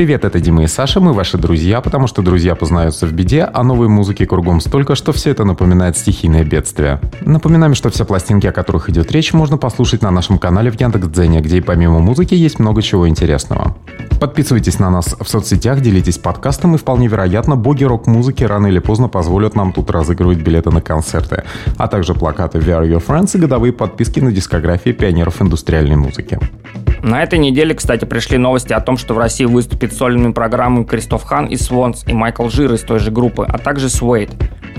Привет, это Дима и Саша, мы ваши друзья, потому что друзья познаются в беде, а новой музыки кругом столько, что все это напоминает стихийное бедствие. Напоминаем, что все пластинки, о которых идет речь, можно послушать на нашем канале в Яндекс.Дзене, где и помимо музыки есть много чего интересного. Подписывайтесь на нас в соцсетях, делитесь подкастом и вполне вероятно, боги рок-музыки рано или поздно позволят нам тут разыгрывать билеты на концерты, а также плакаты VR Your Friends и годовые подписки на дискографии пионеров индустриальной музыки. На этой неделе, кстати, пришли новости о том, что в России выступит сольными программами Кристоф Хан и Свонс и Майкл Жир из той же группы, а также Суэйд.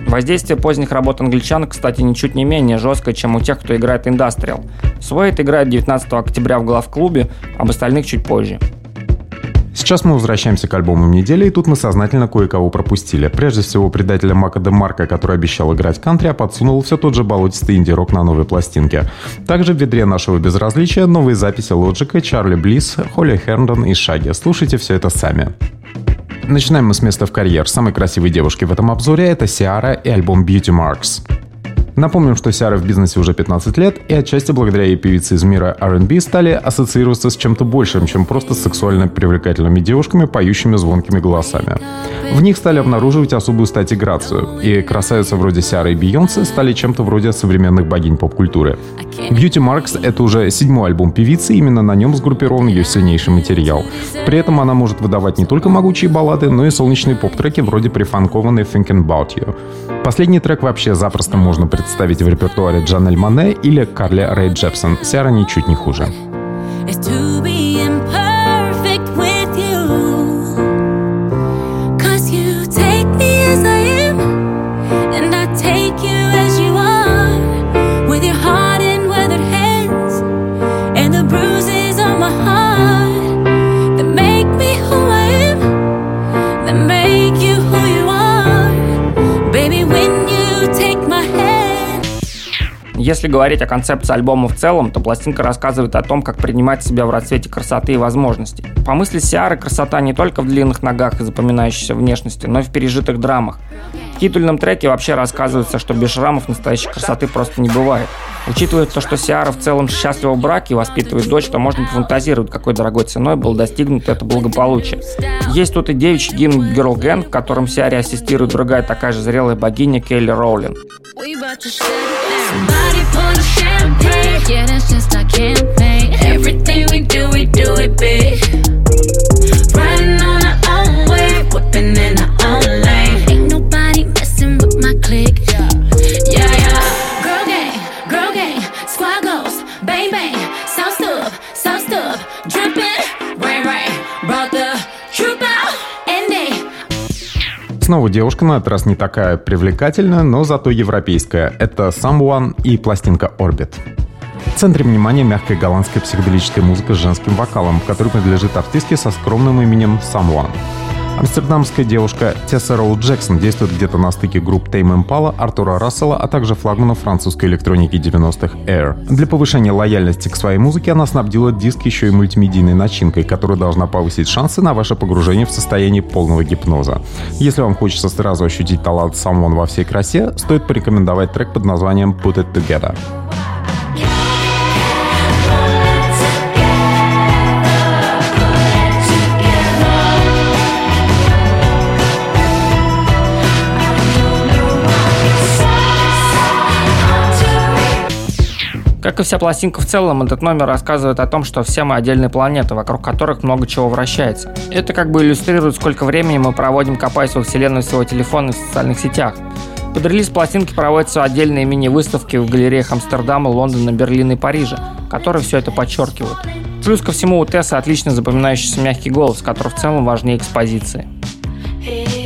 Воздействие поздних работ англичан, кстати, ничуть не менее жесткое, чем у тех, кто играет индастриал. Суэйд играет 19 октября в главклубе, об остальных чуть позже. Сейчас мы возвращаемся к альбомам недели, и тут мы сознательно кое-кого пропустили. Прежде всего, предателя Мака де Марка, который обещал играть кантри, а подсунул все тот же болотистый инди-рок на новой пластинке. Также в ведре нашего безразличия новые записи Лоджика, Чарли Близ, Холли Херндон и Шаги. Слушайте все это сами. Начинаем мы с места в карьер. Самой красивой девушки в этом обзоре это Сиара и альбом Beauty Marks. Напомним, что Сиара в бизнесе уже 15 лет, и отчасти благодаря ей певицы из мира R&B стали ассоциироваться с чем-то большим, чем просто сексуально привлекательными девушками, поющими звонкими голосами. В них стали обнаруживать особую стать и грацию, и красавицы вроде Сиары и Бейонсе стали чем-то вроде современных богинь поп-культуры. Beauty Marks — это уже седьмой альбом певицы, именно на нем сгруппирован ее сильнейший материал. При этом она может выдавать не только могучие баллады, но и солнечные поп-треки вроде прифанкованной Thinking About You. Последний трек вообще запросто можно представить в репертуаре Джанель Мане или Карли Рэй Джепсон. Сиара ничуть не хуже. It's to Если говорить о концепции альбома в целом, то пластинка рассказывает о том, как принимать себя в расцвете красоты и возможностей. По мысли Сиары, красота не только в длинных ногах и запоминающейся внешности, но и в пережитых драмах. В титульном треке вообще рассказывается, что без шрамов настоящей красоты просто не бывает. Учитывая то, что Сиара в целом счастлива в браке и воспитывает дочь, то можно фантазировать, какой дорогой ценой был достигнут это благополучие. Есть тут и девичий гимн Girl Gang, в котором Сиаре ассистирует другая такая же зрелая богиня Келли Роулин. Somebody pour the champagne. Yeah, that's just our campaign. Everything we do, we do it big. Riding on our own wave, whipping in Снова девушка, на этот раз не такая привлекательная, но зато европейская. Это Someone и пластинка Orbit. В центре внимания мягкая голландская психоделическая музыка с женским вокалом, который принадлежит артистке со скромным именем Someone. Амстердамская девушка Тесса Роу Джексон действует где-то на стыке групп Tame Impala, Артура Рассела, а также флагманов французской электроники 90-х Air. Для повышения лояльности к своей музыке она снабдила диск еще и мультимедийной начинкой, которая должна повысить шансы на ваше погружение в состояние полного гипноза. Если вам хочется сразу ощутить талант Someone во всей красе, стоит порекомендовать трек под названием Put It Together. Как и вся пластинка в целом, этот номер рассказывает о том, что все мы отдельные планеты, вокруг которых много чего вращается. Это как бы иллюстрирует, сколько времени мы проводим, копаясь во вселенную своего телефона и в социальных сетях. Под релиз пластинки проводятся отдельные мини-выставки в галереях Амстердама, Лондона, Берлина и Парижа, которые все это подчеркивают. Плюс ко всему у Тесса отлично запоминающийся мягкий голос, который в целом важнее экспозиции. Из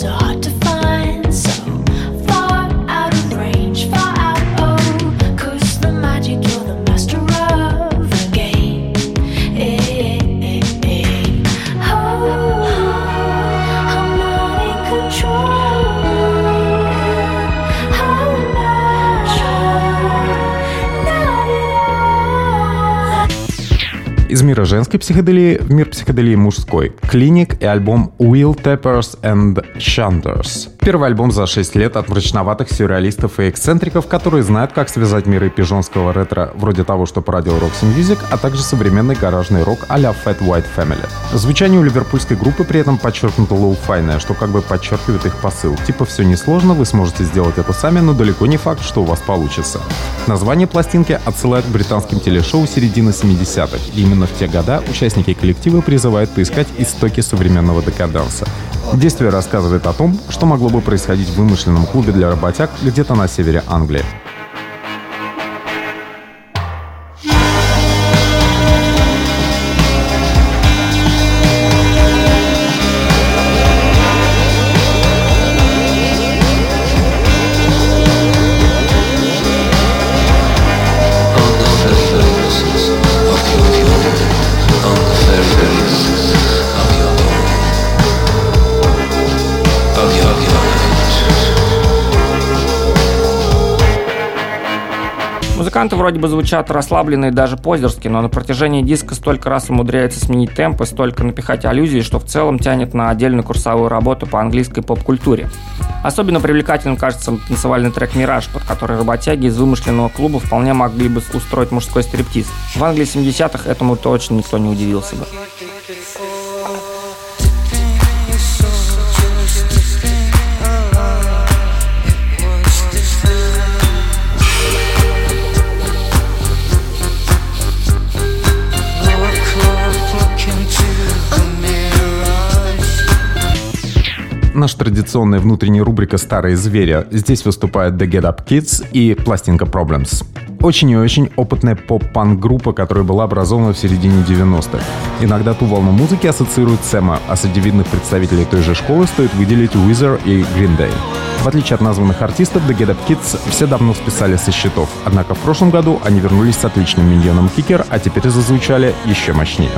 мира женской психоделии в мир психоделии мужской. Clinic и альбом Wheeltappers and Shunters. Первый альбом за 6 лет от мрачноватых сюрреалистов и эксцентриков, которые знают, как связать миры пижонского ретро, вроде того, что породил Roxy Music, а также современный гаражный рок а-ля Fat White Family. Звучание у ливерпульской группы при этом подчеркнуто лоу-файное, что как бы подчеркивает их посыл. Типа все несложно, вы сможете сделать это сами, но далеко не факт, что у вас получится. Название пластинки отсылает к британским телешоу середины 70-х. И именно в те года участники коллектива призывают поискать истоки современного декаданса. Действие рассказывает о том, что могло бы происходить в вымышленном клубе для работяг где-то на севере Англии. Музыканты вроде бы звучат расслабленно и даже позерски, но на протяжении диска столько раз умудряется сменить темп и столько напихать аллюзии, что в целом тянет на отдельную курсовую работу по английской поп-культуре. Особенно привлекательным кажется танцевальный трек «Мираж», под который работяги из вымышленного клуба вполне могли бы устроить мужской стриптиз. В Англии 70-х этому точно никто не удивился бы. Наша традиционная внутренняя рубрика «Старые звери». Здесь выступают The Get Up Kids и пластинка Problems. Очень и очень опытная поп-панк-группа, которая была образована в середине 90-х. Иногда ту волну музыки ассоциируют с эмо, а среди видных представителей той же школы стоит выделить Wizard и Green Day. В отличие от названных артистов, The Get Up Kids все давно списали со счетов, однако в прошлом году они вернулись с отличным миньоном Кикер, а теперь зазвучали еще мощнее.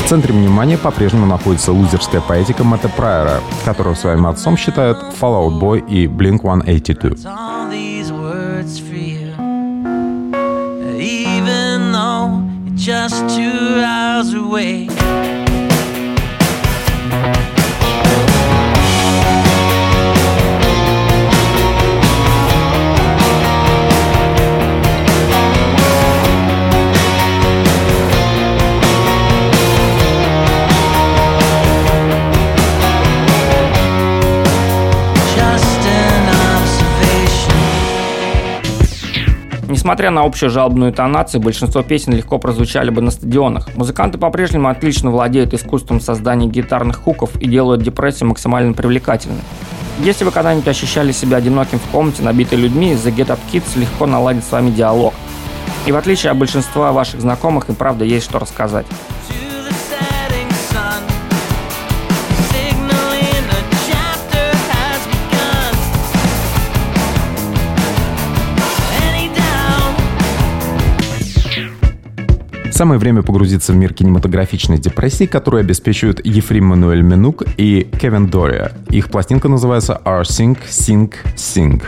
В центре внимания по-прежнему находится лузерская поэтика Мэтта Прайера, которого своим отцом считают Fallout Boy и Blink-182. Несмотря на общую жалобную интонацию, большинство песен легко прозвучали бы на стадионах. Музыканты по-прежнему отлично владеют искусством создания гитарных хуков и делают депрессию максимально привлекательной. Если вы когда-нибудь ощущали себя одиноким в комнате, набитой людьми, The Get Up Kids легко наладит с вами диалог. И в отличие от большинства ваших знакомых, им правда есть что рассказать. Самое время погрузиться в мир кинематографичной депрессии, которую обеспечивают Ефрим Мануэль Минук и Кевин Дория. Их пластинка называется R Sing Sing Sing.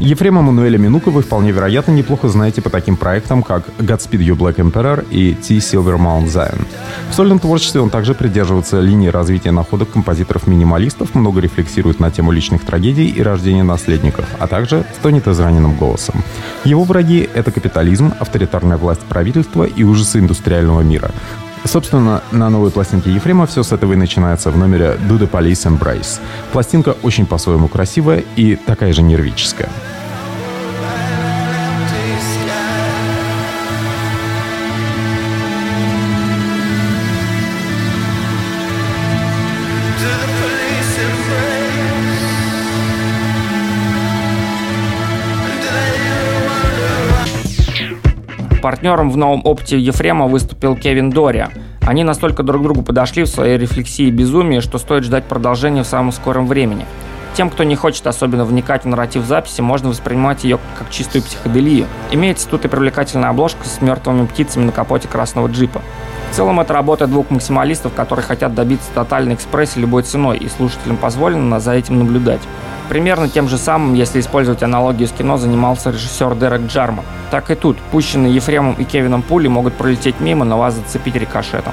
Ефрема Мануэля Минука вы вполне вероятно неплохо знаете по таким проектам, как Godspeed You Black Emperor и T Silver Mount Zion. В сольном творчестве он также придерживается линии развития находок композиторов-минималистов, много рефлексирует на тему личных трагедий и рождения наследников, а также стонет израненным голосом. Его враги — это капитализм, авторитарная власть правительства и ужасы индустриального мира. Собственно, на новой пластинке Ефрема все с этого и начинается в номере Do the Police Embrace. Пластинка очень по-своему красивая и такая же нервическая. Партнером в новом опыте Ефрема выступил Кевин Дори. Они настолько друг другу подошли в своей рефлексии и безумии, что стоит ждать продолжения в самом скором времени. Тем, кто не хочет особенно вникать в нарратив записи, можно воспринимать ее как чистую психоделию. Имеется тут и привлекательная обложка с мертвыми птицами на капоте красного джипа. В целом это работа двух максималистов, которые хотят добиться тотальной экспрессии любой ценой, и слушателям позволено за этим наблюдать. Примерно тем же самым, если использовать аналогию с кино, занимался режиссер Дерек Джарман. Так и тут, пущенные Ефремом и Кевином пули могут пролететь мимо, но вас зацепить рикошетом.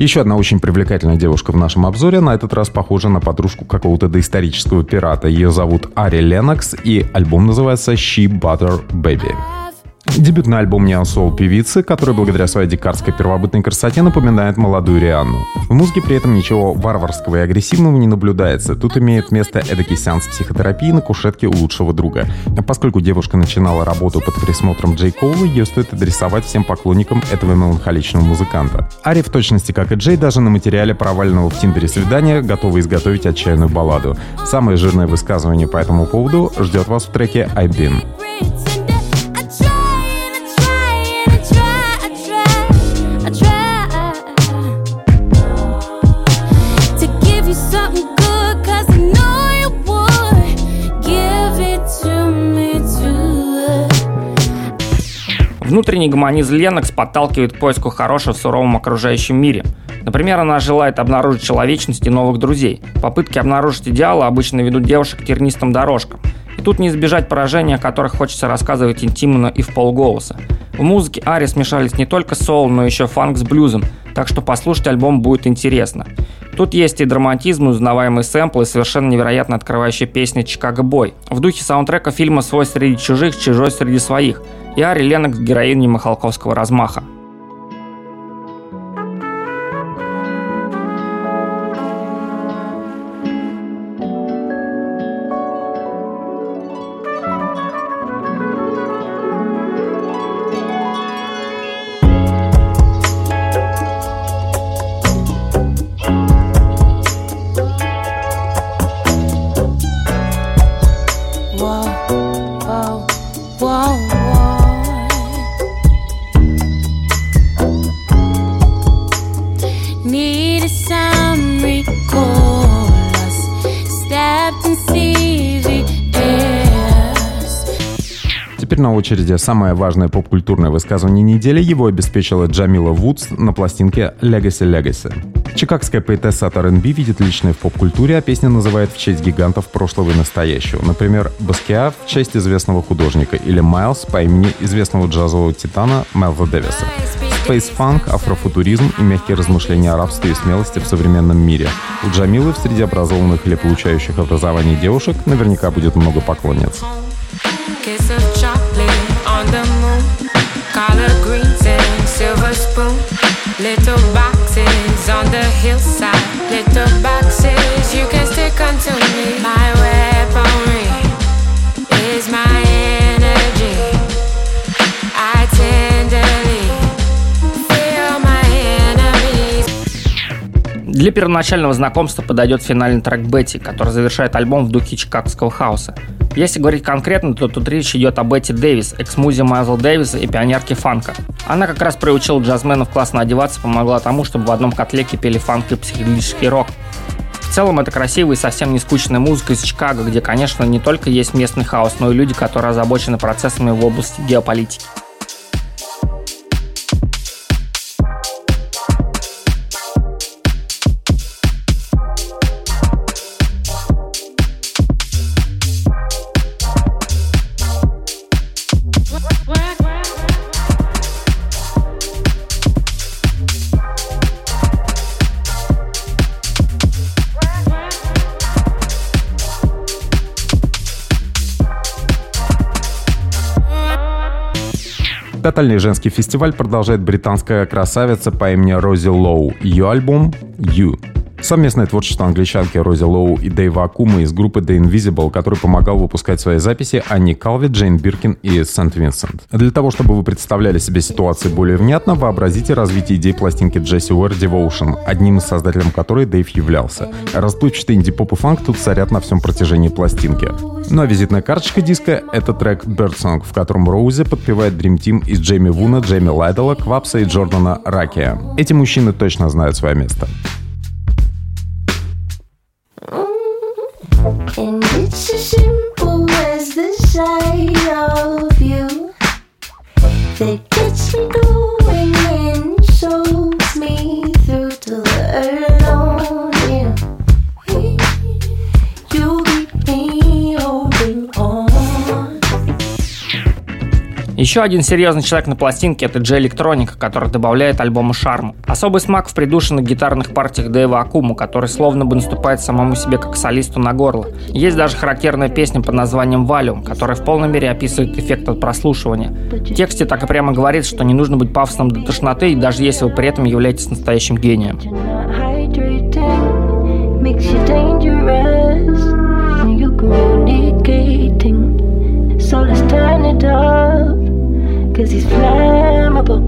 Еще одна очень привлекательная девушка в нашем обзоре, на этот раз похожа на подружку какого-то доисторического пирата. Ее зовут Ари Ленокс, и альбом называется «She Butter Baby». Дебютный альбом неосол певицы, который благодаря своей дикарской первобытной красоте напоминает молодую Рианну. В музыке при этом ничего варварского и агрессивного не наблюдается. Тут имеет место эдакий сеанс психотерапии на кушетке у лучшего друга. Поскольку девушка начинала работу под присмотром Джей Коула, ее стоит адресовать всем поклонникам этого меланхоличного музыканта. Ари в точности, как и Джей, даже на материале провального в Тиндере свидания готова изготовить отчаянную балладу. Самое жирное высказывание по этому поводу ждет вас в треке «I've been». Внутренний гуманизм Ленокс подталкивает к поиску хорошего в суровом окружающем мире. Например, она желает обнаружить человечность и новых друзей. Попытки обнаружить идеалы обычно ведут девушек к тернистым дорожкам. И тут не избежать поражения, о которых хочется рассказывать интимно и в полголоса. В музыке Ари смешались не только соул, но еще фанк с блюзом, так что послушать альбом будет интересно. Тут есть и драматизм, узнаваемый сэмпл, и совершенно невероятно открывающая песня «Чикаго Бой». В духе саундтрека фильма «Свой среди чужих, чужой среди своих», и Ари Леннокс героиней Михалковского размаха. Очереди самое важное поп-культурное высказывание недели его обеспечила Джамила Вудс на пластинке «Legacy Legacy». Чикагская поэтесса от R&B видит личное в поп-культуре, а песня называет в честь гигантов прошлого и настоящего. Например, Баскиа в честь известного художника или Майлз по имени известного джазового титана Мелва Дэвиса. Спейс-фанк, афрофутуризм и мягкие размышления о рабстве и смелости в современном мире. У Джамилы в среди образованных или получающих образование девушек наверняка будет много поклонниц. Collard greens and silver spoon. Little boxes on the hillside. Little boxes you can stick onto me. My weaponry is my energy. I tenderly feel my enemies. Для первоначального знакомства подойдет финальный трек Бетти, который завершает альбом в духе чикагского хаоса. Если говорить конкретно, то тут речь идет о Бетти Дэвис, экс-музе Майзла Дэвиса и пионерке фанка. Она как раз приучила джазменов классно одеваться, помогла тому, чтобы в одном котле кипели фанк и психоделический рок. В целом это красивая и совсем не скучная музыка из Чикаго, где, конечно, не только есть местный хаос, но и люди, которые озабочены процессами в области геополитики. Тотальный женский фестиваль продолжает британская красавица по имени Рози Лоу. Ее альбом «You» Совместное творчество англичанки Рози Лоу и Дэйва Акума из группы The Invisible, который помогал выпускать свои записи Анни Калви, Джейн Биркин и Сент Винсент. Для того, чтобы вы представляли себе ситуацию более внятно, вообразите развитие идей пластинки Джесси Уэр Devotion, одним из создателем которой Дэйв являлся. Расплывчатый инди-поп и фанк тут царят на всем протяжении пластинки. Ну а визитная карточка диска — это трек Birdsong, в котором Роузи подпевает Dream Team из Джейми Вуна, Джейми Лайдела, Квапса и Джордана Ракия. Эти мужчины точно знают свое место. And it's as simple as the sight of you that gets me going and shows me through to the alone. Еще один серьезный человек на пластинке – это Джей Электроника, который добавляет альбому шарм. Особый смак в придушенных гитарных партиях Дэйва Акуму, который словно бы наступает самому себе как солисту на горло. Есть даже характерная песня под названием «Валюм», которая в полной мере описывает эффект от прослушивания. В тексте так и прямо говорит, что не нужно быть пафосным до тошноты, даже если вы при этом являетесь настоящим гением. communicating. So let's turn it up, cause he's flammable.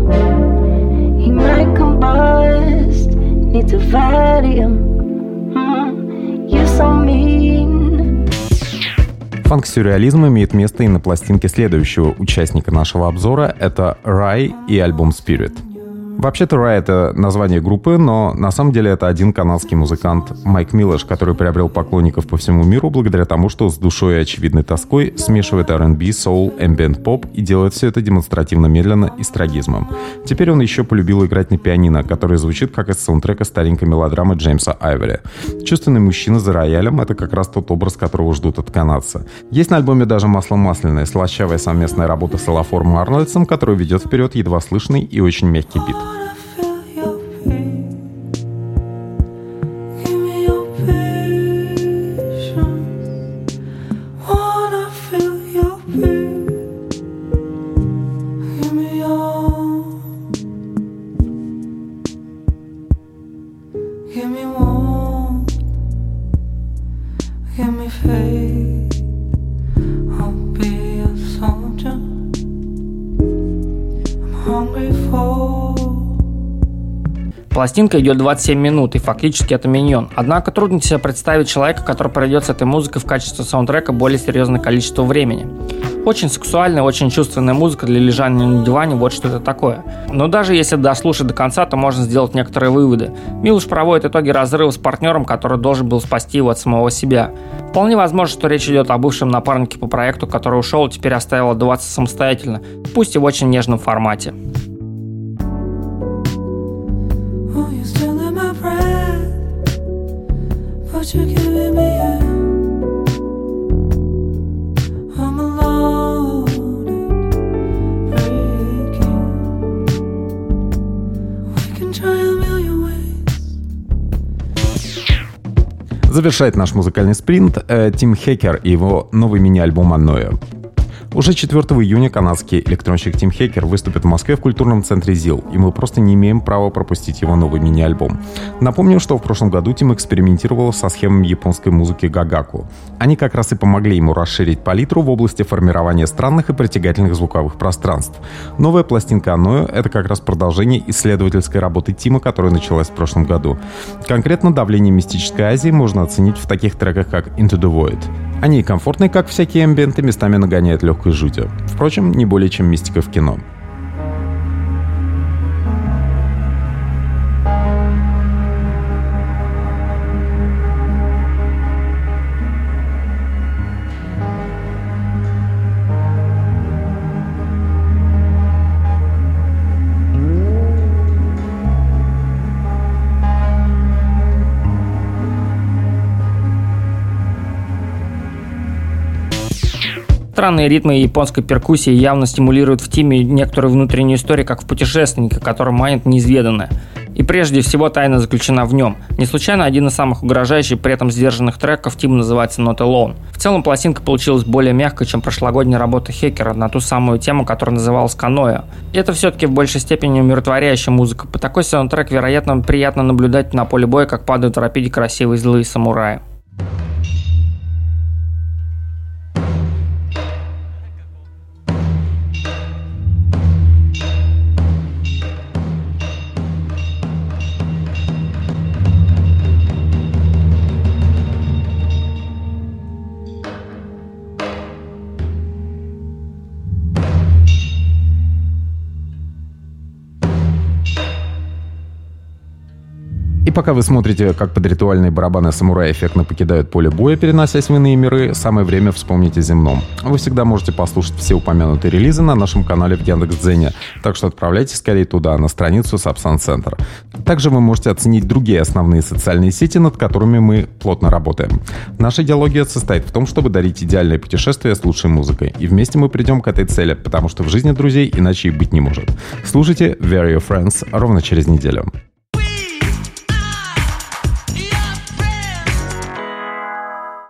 He might combust, needs a Valium. Mm, mean. Фанк-сюрреализм имеет место и на пластинке следующего участника нашего обзора. Это Рай и альбом Spirit. Вообще-то Рай — это название группы, но на самом деле это один канадский музыкант Майк Миллеш, который приобрел поклонников по всему миру благодаря тому, что с душой и очевидной тоской смешивает R&B, соул, ambient поп и делает все это демонстративно медленно и с трагизмом. Теперь он еще полюбил играть на пианино, который звучит как из саундтрека старенькой мелодрамы Джеймса Айвери. Чувственный мужчина за роялем — это как раз тот образ, которого ждут от канадца. Есть на альбоме даже масло масляное, слащавая совместная работа с Элафором Арнольдсом, который ведет вперед едва слышный и очень мягкий бит. thought Пластинка идет 27 минут, и фактически это миньон. Однако трудно себе представить человека, который пройдет с этой музыкой в качестве саундтрека более серьезное количество времени. Очень сексуальная, очень чувственная музыка для лежания на диване, вот что это такое. Но даже если дослушать до конца, то можно сделать некоторые выводы. Милуш проводит итоги разрыва с партнером, который должен был спасти его от самого себя. Вполне возможно, что речь идет о бывшем напарнике по проекту, который ушел и теперь оставил отдуваться самостоятельно, пусть и в очень нежном формате. Завершает наш музыкальный спринт э, Тим Хекер и его новый мини-альбом «Анноя». Уже 4 июня канадский электронщик Тим Хекер выступит в Москве в культурном центре ЗИЛ, и мы просто не имеем права пропустить его новый мини-альбом. Напомню, что в прошлом году Тим экспериментировал со схемами японской музыки Гагаку. Они как раз и помогли ему расширить палитру в области формирования странных и притягательных звуковых пространств. Новая пластинка Аноэ — это как раз продолжение исследовательской работы Тима, которая началась в прошлом году. Конкретно давление мистической Азии можно оценить в таких треках, как Into the Void. Они комфортные, как всякие амбиенты, местами нагоняют легкой жутью. Впрочем, не более чем мистика в кино. Странные ритмы японской перкуссии явно стимулируют в тиме некоторую внутреннюю историю, как в путешественнике, который манит неизведанное. И прежде всего тайна заключена в нем. Не случайно один из самых угрожающих, при этом сдержанных треков Тима называется Not Alone. В целом пластинка получилась более мягкой, чем прошлогодняя работа Хекера на ту самую тему, которая называлась Каноэ. И это все-таки в большей степени умиротворяющая музыка. По такой саундтрек, вероятно, приятно наблюдать на поле боя, как падают в рапиде красивые злые самураи. И пока вы смотрите, как под ритуальные барабаны самурая эффектно покидают поле боя, переносясь в иные миры, самое время вспомнить о земном. Вы всегда можете послушать все упомянутые релизы на нашем канале в Яндекс.Дзене, так что отправляйтесь скорее туда, на страницу Сапсан Центр. Также вы можете оценить другие основные социальные сети, над которыми мы плотно работаем. Наша идеология состоит в том, чтобы дарить идеальное путешествие с лучшей музыкой. И вместе мы придем к этой цели, потому что в жизни друзей иначе и быть не может. Слушайте Very Your Friends ровно через неделю.